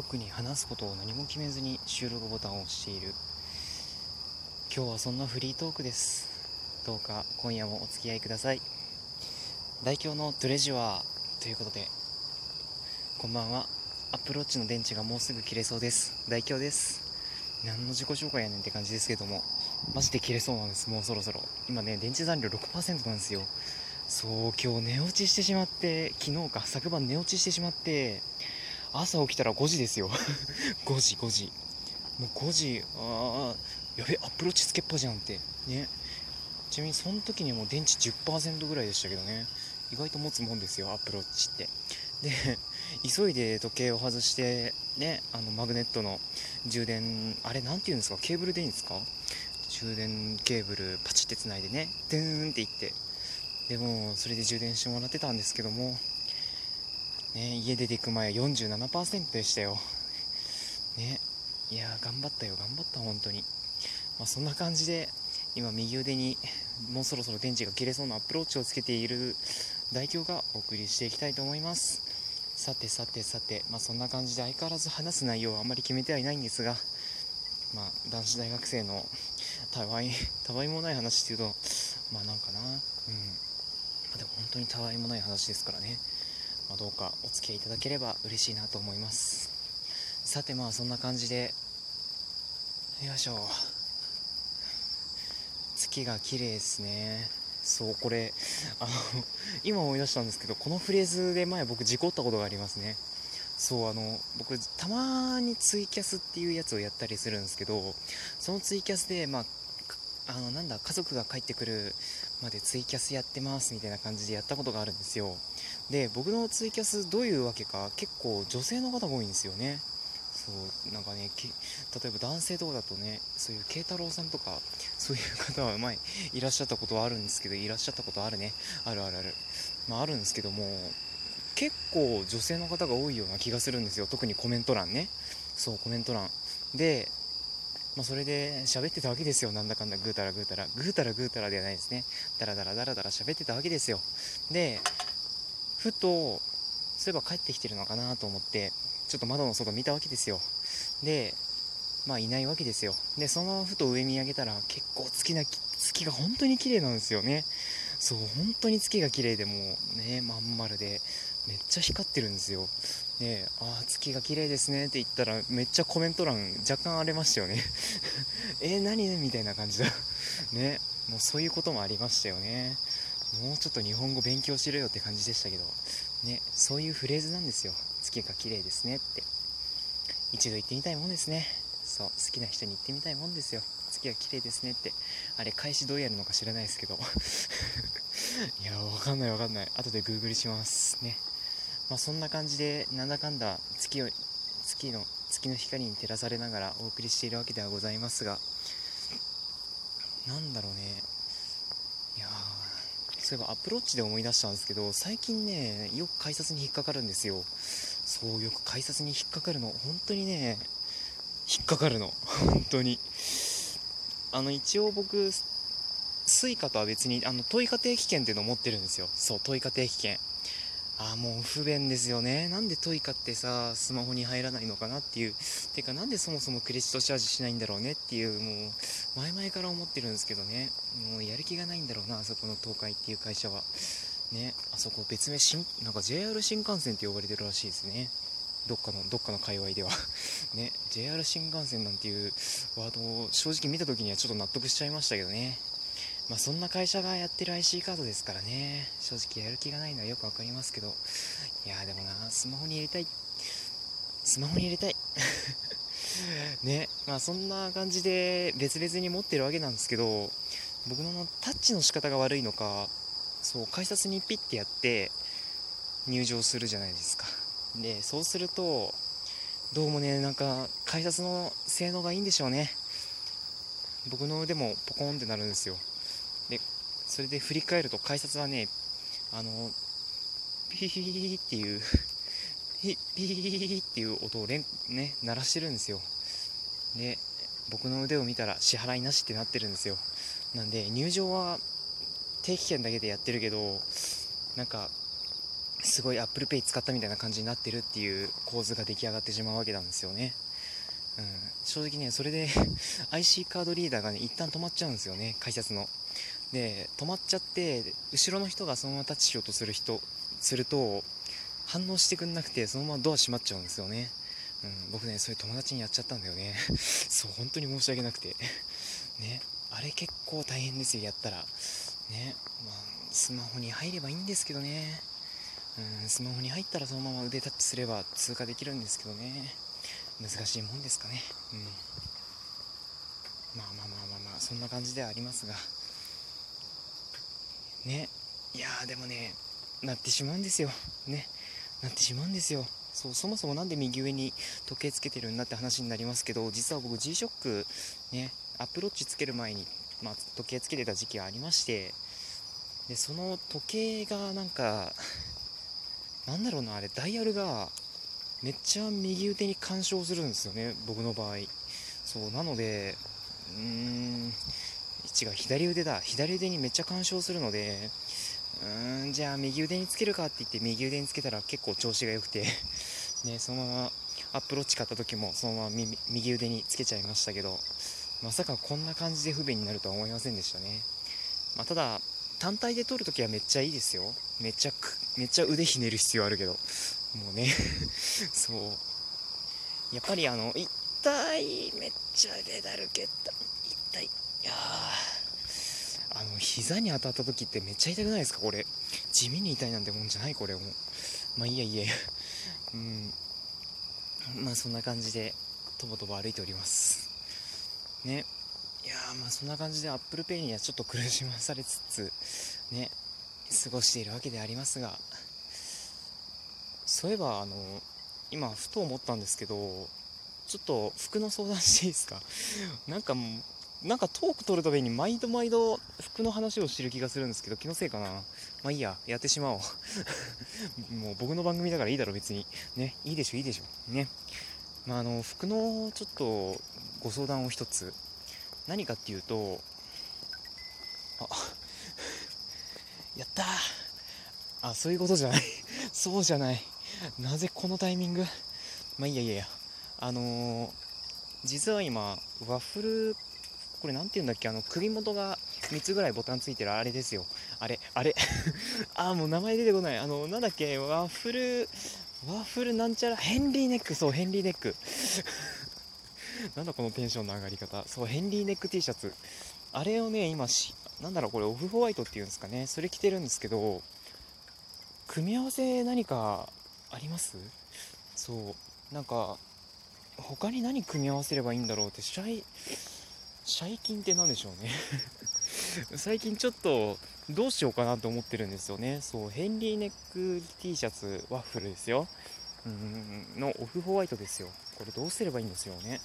特に話すことを何も決めずに収録ボタンを押している。今日はそんなフリートークです。どうか今夜もお付き合いください。代表のトレジュアーということで。こんばんは。アップローチの電池がもうすぐ切れそうです。代表です。何の自己紹介やねんって感じですけども。マジで切れそうなんです。もうそろそろ。今ね電池残量6%なんですよ。そう今日寝落ちしてしまって。昨日か昨晩寝落ちしてしまって。朝起きたら5時ですよ。5時5時。もう5時ああやべ Apple Watch つけっぱじゃんって。ね。ちなみにその時にもう電池10%ぐらいでしたけどね。意外と持つもんですよ Apple Watch って。で 急いで時計を外してねあのマグネットの充電あれ何て言うんですか？ケーブルでいいんですか？充電ケーブルパチってつないでねドゥーンっていって。でもそれで充電してもらってたんですけども。ね家出ていく前は47%でしたよ。ねいや頑張ったよ。頑張った本当に。まあ、そんな感じで今右腕にもうそろそろ電池が切れそうなアプローチをつけている代表がお送りしていきたいと思います。さてさてさてまあそんな感じで相変わらず話す内容はあまり決めてはいないんですがまあ男子大学生のたわいたわいもない話っていうとまあなんかな。うん。ま、でも本当にたわいもない話ですからね、まあ、どうかお付き合いいただければ嬉しいなと思います。さてまあそんな感じでよいしょ。月が綺麗ですね。そうこれあの 今思い出したんですけどこのフレーズで前僕事故ったことがありますね。そうあの僕たまにツイキャスっていうやつをやったりするんですけどそのツイキャスでまああのなんだ家族が帰ってくるまでツイキャスやってますみたいな感じでやったことがあるんですよ。で僕のツイキャスどういうわけか結構女性の方が多いんですよね。そうなんかね例えば男性とかだとねそういう慶太郎さんとかそういう方は前いらっしゃったことはあるんですけどいらっしゃったことあるね。あるあるある。まああるんですけども結構女性の方が多いような気がするんですよ。特にコメント欄ね。そうコメント欄。でまあ、それで喋ってたわけですよ。なんだかんだぐうたらぐうたら。ぐうたらぐうたらではないですね。だらだらだらだら喋ってたわけですよ。でふとそういえば帰ってきてるのかなと思ってちょっと窓の外見たわけですよ。でまあいないわけですよ。でそのふと上見上げたら結構月な月が本当に綺麗なんですよね。そう本当に月が綺麗でもうねまん丸でめっちゃ光ってるんですよ。ねああ月が綺麗ですねって言ったらめっちゃコメント欄若干荒れましたよね。えー、何？ねみたいな感じだ。ねもうそういうこともありましたよね。もうちょっと日本語勉強しろよって感じでしたけどねそういうフレーズなんですよ。月が綺麗ですねって。一度言ってみたいもんですね。そう好きな人に言ってみたいもんですよ。月が綺麗ですねって。あれ返しどうやるのか知らないですけど。いやわかんないわかんない。後でグーグルしますね。まあそんな感じでなんだかんだ月を月の月の光に照らされながらお送りしているわけではございますが。なんだろうね。いやそういえばアプローチで思い出したんですけど最近ねよく改札に引っかかるんですよ。そうよく改札に引っかかるの。本当にね引っかかるの。本当に。あの一応僕 Suica とは別にあのトイカ定期券っていうのを持ってるんですよ。そうトイカ定期券。あもう不便ですよね。なんでトイカってさスマホに入らないのかなっていう。てかなんでそもそもクレジットチャージしないんだろうねっていうもう前々から思ってるんですけどね。もうやる気がないんだろうなあそこの東海っていう会社は。ねあそこ別名新なんか JR 新幹線って呼ばれてるらしいですね。どっかのどっかの界隈では。ね JR 新幹線なんていうワードを正直見た時にはちょっと納得しちゃいましたけどね。まあ、そんな会社がやってる IC カードですからね。正直やる気がないのはよく分かりますけど。いやでもなスマホに入れたい。スマホに入れたい。ね。まあそんな感じで別々に持ってるわけなんですけど僕のタッチの仕方が悪いのかそう改札にピッてやって入場するじゃないですか。でそうするとどうもねなんか改札の性能がいいんでしょうね。僕の腕もポコンってなるんですよ。それで振り返ると改札はねあのピーっていうピーっていう音を連ね鳴らしてるんですよで僕の腕を見たら支払いなしってなってるんですよなんで入場は定期券だけでやってるけどなんかすごい ApplePay 使ったみたいな感じになってるっていう構図が出来上がってしまうわけなんですよね。うん、正直ね、それで IC カードリーダーがね、一旦止まっちゃうんですよね、改札の。で、止まっちゃって、後ろの人がそのままタッチしようとする人、すると、反応してくんなくて、そのままドア閉まっちゃうんですよね。うん、僕ね、それ友達にやっちゃったんだよね。そう、本当に申し訳なくて。ね、あれ結構大変ですよ、やったら。ね、まあ、スマホに入ればいいんですけどね。うん、スマホに入ったらそのまま腕タッチすれば通過できるんですけどね。難しいもんですかね。うん。まあまあまあまあまあ、そんな感じではありますが。ね。いやーでもね、なってしまうんですよ。ね。なってしまうんですよ。そうそもそも何で右上に時計つけてるんだって話になりますけど実は僕 G-SHOCK ねアプローチつける前に、まあ、時計つけてた時期がありましてでその時計がなんかなんだろうなあれダイヤルがめっちゃ右腕に干渉するんですよね僕の場合そうなのでうーん違う左腕だ。左腕にめっちゃ干渉するのでうーんじゃあ右腕につけるかって言って右腕につけたら結構調子が良くて ねそのままアップローチ買った時もそのまま右腕につけちゃいましたけどまさかこんな感じで不便になるとは思いませんでしたね、まあ、ただ単体で撮るときはめっちゃいいですよ。めっちゃめっちゃ腕ひねる必要あるけど。もうね そう。やっぱりあの痛いめっちゃ出だるけた痛い。いやあの膝に当たった時ってめっちゃ痛くないですか？これ。地味に痛いなんてもんじゃないこれ。もまあいいやいいや。うん。まあそんな感じでとぼとぼ歩いております。ね。いやまあそんな感じで ApplePay にはちょっと苦しまされつつね。過ごしているわけでありますが。そういえばあの今ふと思ったんですけどちょっと服の相談していいですか？なんかもうなんかトーク取るたびに毎度毎度服の話をしてる気がするんですけど気のせいかな。まあいいや。やってしまおう。もう僕の番組だからいいだろ別に。ね。いいでしょいいでしょ。ね。まああの服のちょっとご相談を一つ。何かっていうとあ やったあそういうことじゃない。そうじゃない。なぜこのタイミング？まあいいやいやいや。あのー、実は今ワッフルこれ何て言うんだっけ？あの首元が3つぐらいボタンついてるあれですよ。あれあれ。あもう名前出てこない。あのなんだっけ？ワッフルワッフルなんちゃら？ヘンリーネック。そうヘンリーネック。なんだこのテンションの上がり方。そうヘンリーネック T シャツ。あれをね今しなんだろうこれオフホワイトっていうんですかね？それ着てるんですけど組み合わせ何かあります？そうなんか他に何組み合わせればいいんだろうってシャイ最近って何でしょうね。最近ちょっとどうしようかなと思ってるんですよね。そうヘンリーネック T シャツワッフルですよ。うんのオフホワイトですよ。これどうすればいいんですよね。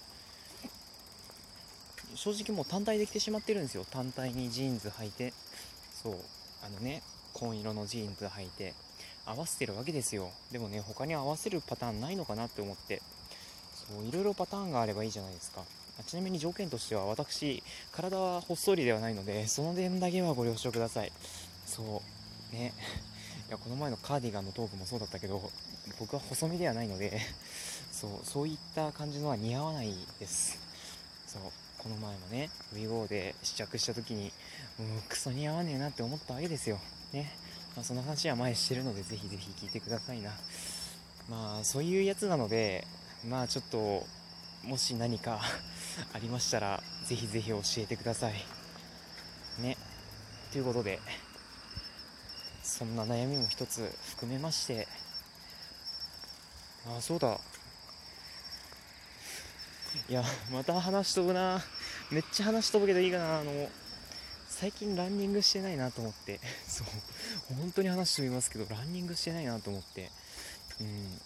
正直もう単体で着てしまってるんですよ。単体にジーンズ履いて。そうあのね紺色のジーンズ履いて。合わせてるわけですよ。でもね他に合わせるパターンないのかなって思って。そういろいろパターンがあればいいじゃないですか。ちなみに条件としては私体はほっそりではないのでその点だけはご了承ください。そう。ね。いやこの前のカーディガンのトークもそうだったけど僕は細身ではないのでそう。そういった感じのは似合わないです。そう。この前もね WeGo で試着した時にもうクソ似合わねえなって思ったわけですよ。ね。まあ、その話は前してるのでぜひぜひ聞いてくださいな。まあそういうやつなのでまあちょっともし何かありましたらぜひぜひ教えてください。ね。ということでそんな悩みも一つ含めましてあそうだ。いやまた話し飛ぶな。めっちゃ話し飛ぶけどいいかな。あの最近ランニングしてないなと思って。そう。本当に話してみますけどランニングしてないなと思って。うん。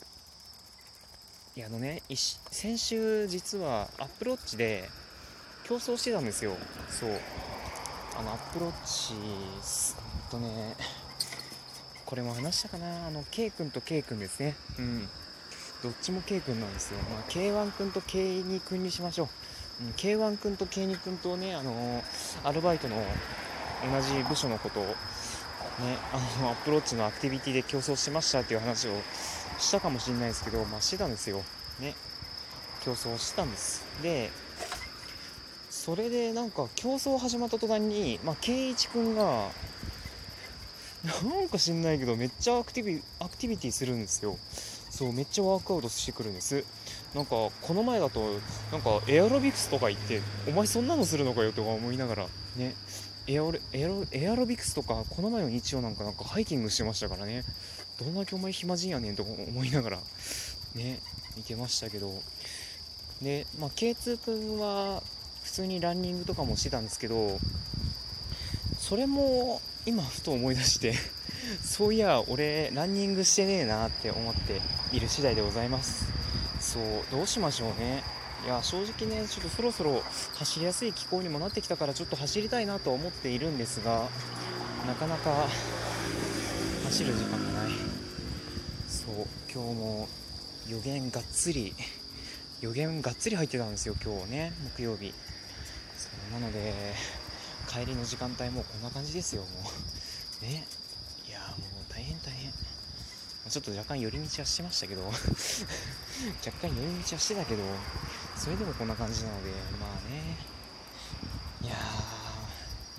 やあのね先週実はアップローチで競争してたんですよ。そう。あのアップローチとねこれも話したかな。あの K 君と K 君ですね。うん。どっちも K 君なんですよ、まあ、K1 君と K2 君にしましょう、うん、K1 君と K2 君とねあのアルバイトの同じ部署のことをねあのアプローチのアクティビティで競争しましたっていう話をしたかもしれないですけど、まあ、してたんですよ。ね。競争してたんです。でそれでなんか競争始まった途端に、まあ、圭一君がなんか知んないけどめっちゃアクティビアクティビティするんですよ。そうめっちゃワークアウトしてくるんです。なんかこの前だとなんかエアロビクスとか言ってお前そんなのするのかよとか思いながらね。エアロエアロビクスとかこの前の日曜なんかなんかハイキングしてましたからね。どんだけお前暇人やねんと思いながらね見てましたけど。でまあ K2 君は普通にランニングとかもしてたんですけどそれも今ふと思い出して そういや俺ランニングしてねえなって思っている次第でございます。そうどうしましょうね。いや正直ねちょっとそろそろ走りやすい気候にもなってきたからちょっと走りたいなと思っているんですがなかなか走る時間がない。そう今日も予言がっつり予言がっつり入ってたんですよ今日ね木曜日。そうなので帰りの時間帯もこんな感じですよもう。ね。いやもう大変大変。ちょっと若干寄り道はしてましたけど。若干寄り道はしてたけど。それでもこんな感じなのでまあね。いや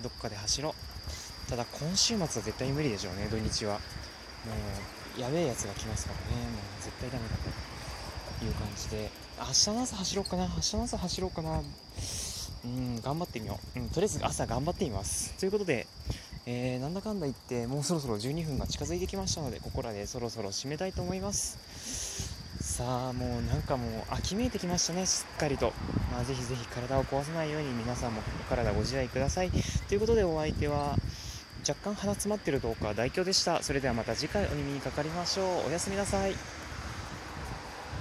どっかで走ろう。ただ今週末は絶対無理でしょうね土日は。もうやべえやつが来ますからね。もう絶対ダメだという感じで。明日の朝走ろうかな。明日の朝走ろうかな。うん頑張ってみよう、うん、とりあえず朝頑張ってみます。ということで、えー、なんだかんだ言ってもうそろそろ12分が近づいてきましたのでここらでそろそろ締めたいと思います。さあもうなんかもう秋めいてきましたねしっかりと、まあ、ぜひぜひ体を壊さないように皆さんもお体ご自愛ください。ということでお相手は若干鼻詰まってるどうか大凶でした。それではまた次回お耳にかかりましょう。おやすみなさい。